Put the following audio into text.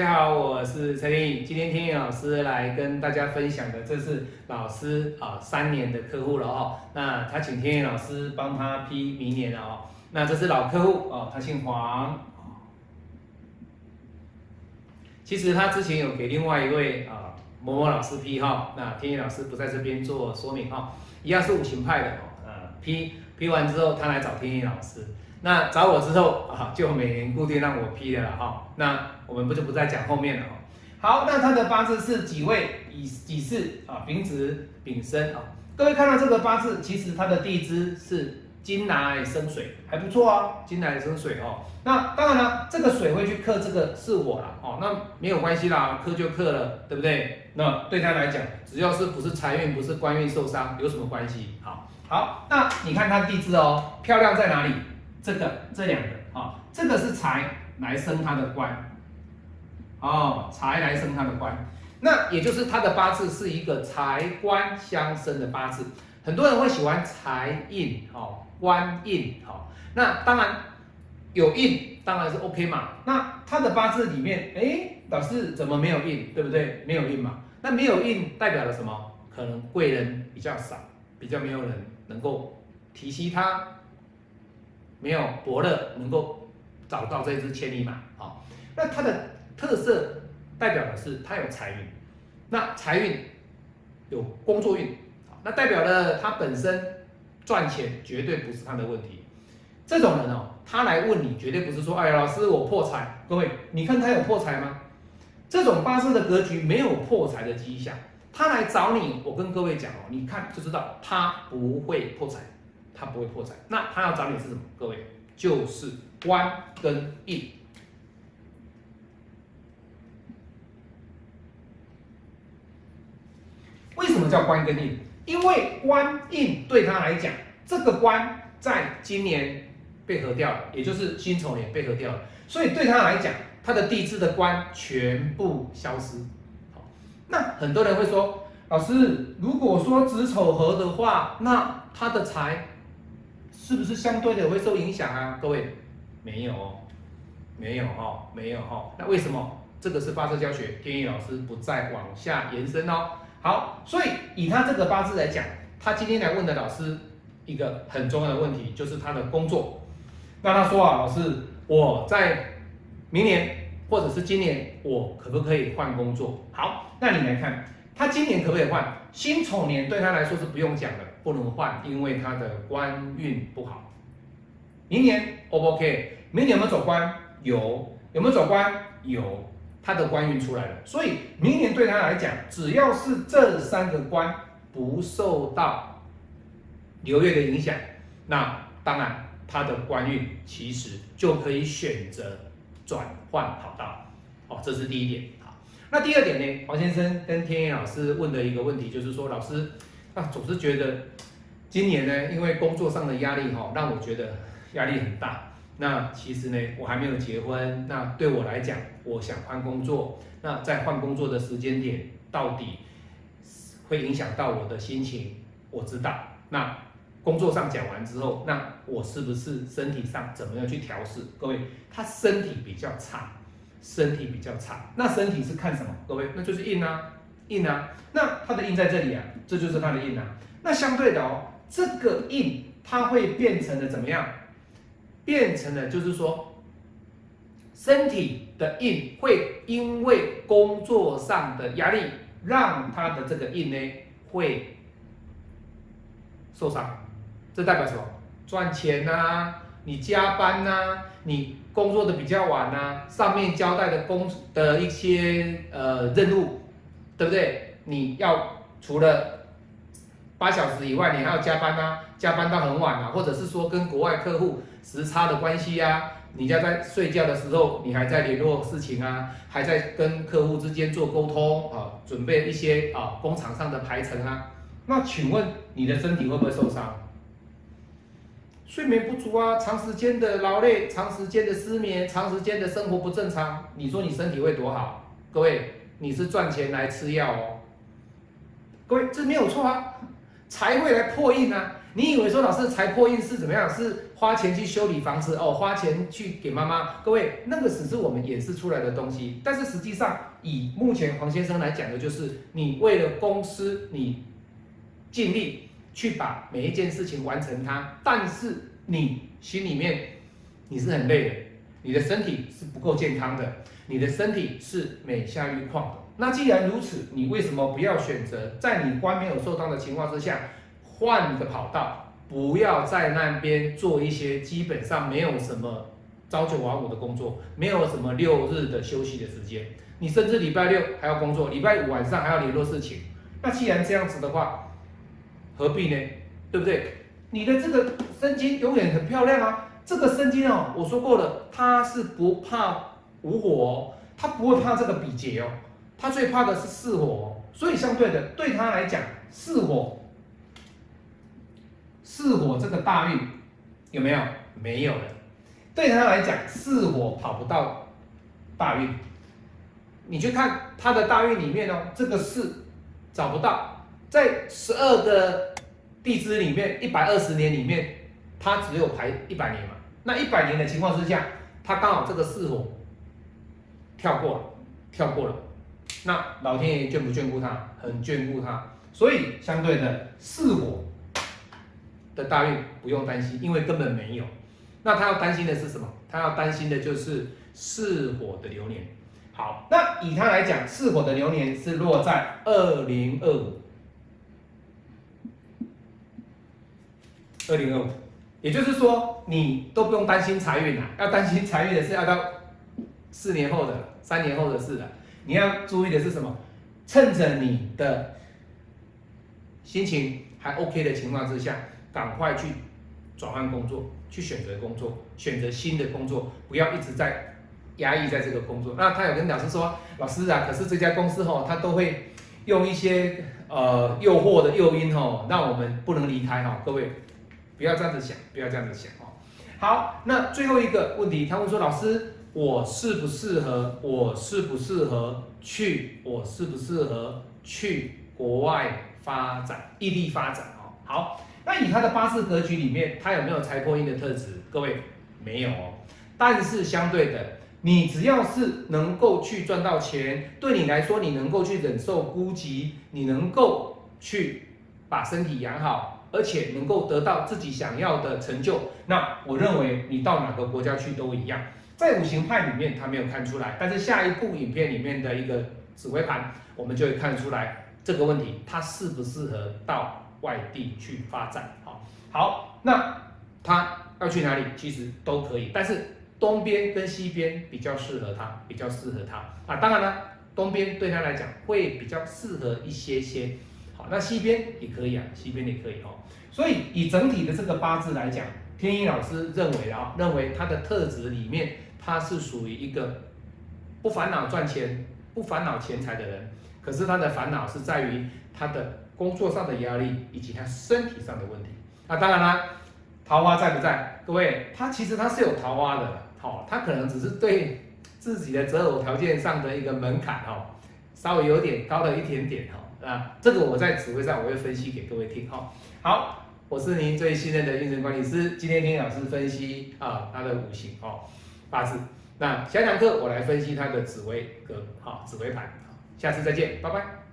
大家好，我是蔡天宇。今天天宇老师来跟大家分享的，这是老师啊三年的客户了哦。那他请天宇老师帮他批明年了哦。那这是老客户哦，他姓黄。其实他之前有给另外一位啊某某老师批哈，那天宇老师不在这边做说明哈，一样是五行派的哦。呃，批批完之后，他来找天宇老师。那找我之后啊，就每年固定让我批的了哈。那我们不就不再讲后面了哦。好，那他的八字是己未、乙己巳啊、丙子、丙申啊。各位看到这个八字，其实它的地支是金来生水，还不错啊，金来生水哦。那当然了，这个水会去克这个是我了哦，那没有关系啦，克就克了，对不对？那对他来讲，只要是不是财运、不是官运受伤，有什么关系？好，好，那你看他地支哦，漂亮在哪里？这个这两个啊，这个是财来生他的官，哦，财来生他的官，那也就是他的八字是一个财官相生的八字。很多人会喜欢财印，哦，官印，哦，那当然有印当然是 OK 嘛。那他的八字里面，哎，老师怎么没有印，对不对？没有印嘛，那没有印代表了什么？可能贵人比较少，比较没有人能够提携他。没有伯乐能够找到这只千里马，好，那它的特色代表的是它有财运，那财运有工作运，那代表了他本身赚钱绝对不是他的问题。这种人哦，他来问你绝对不是说，哎，老师我破财，各位你看他有破财吗？这种八字的格局没有破财的迹象，他来找你，我跟各位讲哦，你看就知道他不会破财。他不会破财，那他要找你是什么？各位，就是官跟印。为什么叫官跟印？因为官印对他来讲，这个官在今年被合掉了，也就是辛丑年被合掉了，所以对他来讲，他的地支的官全部消失。好，那很多人会说，老师，如果说子丑合的话，那他的财。是不是相对的会受影响啊？各位，没有哦，没有哈，没有哈。那为什么？这个是发射教学，天意老师不再往下延伸哦。好，所以以他这个八字来讲，他今天来问的老师一个很重要的问题，就是他的工作。那他说啊，老师，我在明年或者是今年，我可不可以换工作？好，那你来看，他今年可不可以换？辛丑年对他来说是不用讲的。不能换，因为他的官运不好。明年 O 不 OK？明年有没有走官？有。有没有走官？有。他的官运出来了，所以明年对他来讲，只要是这三个官不受到流月的影响，那当然他的官运其实就可以选择转换跑道。哦，这是第一点。好，那第二点呢？黄先生跟天野老师问的一个问题就是说，老师。那总是觉得今年呢，因为工作上的压力哈，让我觉得压力很大。那其实呢，我还没有结婚。那对我来讲，我想换工作。那在换工作的时间点，到底会影响到我的心情？我知道。那工作上讲完之后，那我是不是身体上怎么样去调试？各位，他身体比较差，身体比较差。那身体是看什么？各位，那就是硬啊。印啊，那它的印在这里啊，这就是它的印啊。那相对的哦，这个印它会变成了怎么样？变成了就是说，身体的印会因为工作上的压力，让它的这个印呢会受伤。这代表什么？赚钱呐，你加班呐，你工作的比较晚呐，上面交代的工的一些呃任务。对不对？你要除了八小时以外，你还要加班啊，加班到很晚啊，或者是说跟国外客户时差的关系啊，你家在睡觉的时候，你还在联络事情啊，还在跟客户之间做沟通啊，准备一些啊工厂上的排程啊。那请问你的身体会不会受伤？睡眠不足啊，长时间的劳累，长时间的失眠，长时间的生活不正常，你说你身体会多好？各位。你是赚钱来吃药哦，各位这没有错啊，财会来破印啊。你以为说老师财破印是怎么样？是花钱去修理房子哦，花钱去给妈妈？各位，那个只是我们演示出来的东西。但是实际上，以目前黄先生来讲的，就是你为了公司，你尽力去把每一件事情完成它，但是你心里面你是很累的，你的身体是不够健康的，你的身体是每下愈况的。那既然如此，你为什么不要选择在你官没有受当的情况之下？换个跑道，不要在那边做一些基本上没有什么朝九晚五的工作，没有什么六日的休息的时间。你甚至礼拜六还要工作，礼拜五晚上还要联络事情。那既然这样子的话，何必呢？对不对？你的这个身金永远很漂亮啊！这个生金哦，我说过了，它是不怕无火哦，它不会怕这个比劫哦，它最怕的是四火哦。所以相对的，对他来讲，四火。四火这个大运有没有？没有了。对他来讲，四火跑不到大运。你去看他的大运里面哦，这个四找不到，在十二个地支里面，一百二十年里面，他只有排一百年嘛。那一百年的情况之下，他刚好这个巳火跳过了，跳过了。那老天爷眷不眷顾他？很眷顾他。所以相对的巳火。的大运不用担心，因为根本没有。那他要担心的是什么？他要担心的就是巳火的流年。好，那以他来讲，巳火的流年是落在二零二五，二零二五，也就是说你都不用担心财运了，要担心财运的是要到四年后的、三年后的事了。你要注意的是什么？趁着你的心情还 OK 的情况之下。赶快去转换工作，去选择工作，选择新的工作，不要一直在压抑在这个工作。那他有跟老师说，老师啊，可是这家公司哈，他都会用一些呃诱惑的诱因哈，让我们不能离开哈。各位不要这样子想，不要这样子想哦。好，那最后一个问题，他问说，老师，我适不适合？我适不适合去？我适不适合去国外发展，异地发展哦？好。那以他的八字格局里面，他有没有财破印的特质？各位没有哦。但是相对的，你只要是能够去赚到钱，对你来说，你能够去忍受孤寂，你能够去把身体养好，而且能够得到自己想要的成就，那我认为你到哪个国家去都一样。在五行派里面，他没有看出来，但是下一部影片里面的一个指挥盘，我们就会看出来这个问题，它适不适合到。外地去发展，好，好，那他要去哪里？其实都可以，但是东边跟西边比较适合他，比较适合他啊。当然了，东边对他来讲会比较适合一些些，那西边也可以啊，西边也可以哦。所以以整体的这个八字来讲，天一老师认为啊，认为他的特质里面，他是属于一个不烦恼赚钱、不烦恼钱财的人，可是他的烦恼是在于他的。工作上的压力以及他身体上的问题，那当然啦，桃花在不在？各位，他其实他是有桃花的，好，他可能只是对自己的择偶条件上的一个门槛哦，稍微有点高了一点点哈，啊，这个我在指挥上我会分析给各位听哈。好，我是您最信任的运程管理师，今天听老师分析啊他的五行哦八字，那下堂课我来分析他的紫微格好紫微盘，下次再见，拜拜。